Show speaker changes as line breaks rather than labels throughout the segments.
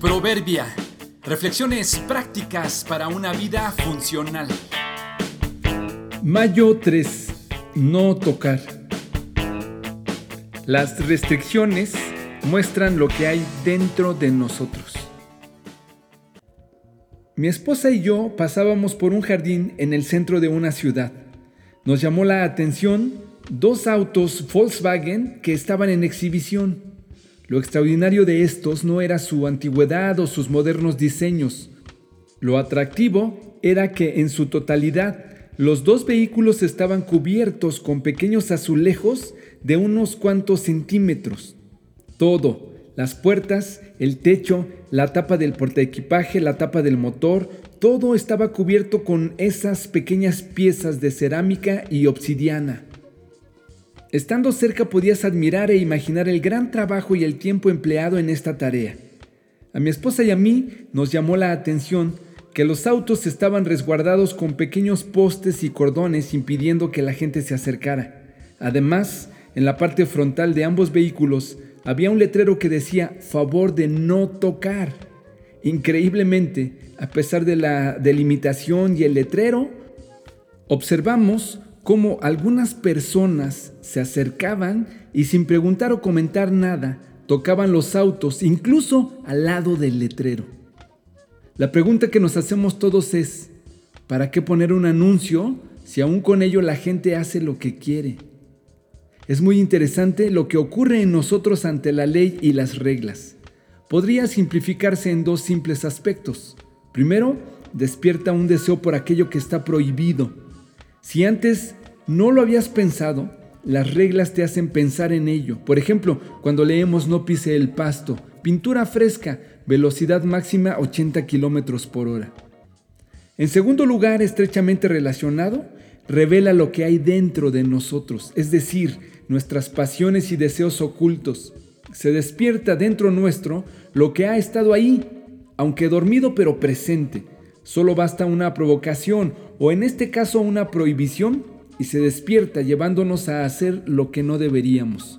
Proverbia. Reflexiones prácticas para una vida funcional.
Mayo 3. No tocar. Las restricciones muestran lo que hay dentro de nosotros. Mi esposa y yo pasábamos por un jardín en el centro de una ciudad. Nos llamó la atención dos autos Volkswagen que estaban en exhibición. Lo extraordinario de estos no era su antigüedad o sus modernos diseños. Lo atractivo era que en su totalidad los dos vehículos estaban cubiertos con pequeños azulejos de unos cuantos centímetros. Todo, las puertas, el techo, la tapa del portaequipaje, la tapa del motor, todo estaba cubierto con esas pequeñas piezas de cerámica y obsidiana. Estando cerca podías admirar e imaginar el gran trabajo y el tiempo empleado en esta tarea. A mi esposa y a mí nos llamó la atención que los autos estaban resguardados con pequeños postes y cordones impidiendo que la gente se acercara. Además, en la parte frontal de ambos vehículos había un letrero que decía favor de no tocar. Increíblemente, a pesar de la delimitación y el letrero, observamos cómo algunas personas se acercaban y sin preguntar o comentar nada, tocaban los autos, incluso al lado del letrero. La pregunta que nos hacemos todos es, ¿para qué poner un anuncio si aún con ello la gente hace lo que quiere? Es muy interesante lo que ocurre en nosotros ante la ley y las reglas. Podría simplificarse en dos simples aspectos. Primero, despierta un deseo por aquello que está prohibido si antes no lo habías pensado, las reglas te hacen pensar en ello. Por ejemplo, cuando leemos no pise el pasto, pintura fresca, velocidad máxima 80 kilómetros por hora. En segundo lugar, estrechamente relacionado, revela lo que hay dentro de nosotros, es decir, nuestras pasiones y deseos ocultos. Se despierta dentro nuestro lo que ha estado ahí, aunque dormido pero presente Solo basta una provocación o en este caso una prohibición y se despierta llevándonos a hacer lo que no deberíamos.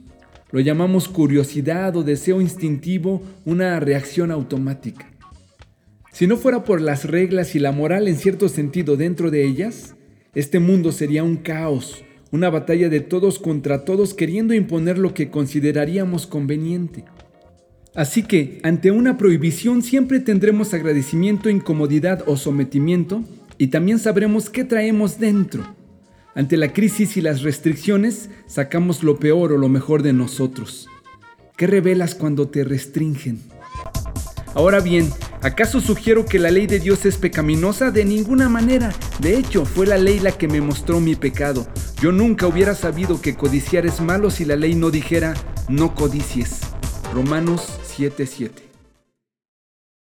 Lo llamamos curiosidad o deseo instintivo, una reacción automática. Si no fuera por las reglas y la moral en cierto sentido dentro de ellas, este mundo sería un caos, una batalla de todos contra todos queriendo imponer lo que consideraríamos conveniente. Así que, ante una prohibición siempre tendremos agradecimiento, incomodidad o sometimiento y también sabremos qué traemos dentro. Ante la crisis y las restricciones, sacamos lo peor o lo mejor de nosotros. ¿Qué revelas cuando te restringen? Ahora bien, ¿acaso sugiero que la ley de Dios es pecaminosa? De ninguna manera. De hecho, fue la ley la que me mostró mi pecado. Yo nunca hubiera sabido que codiciar es malo si la ley no dijera no codicies. Romanos 7.7.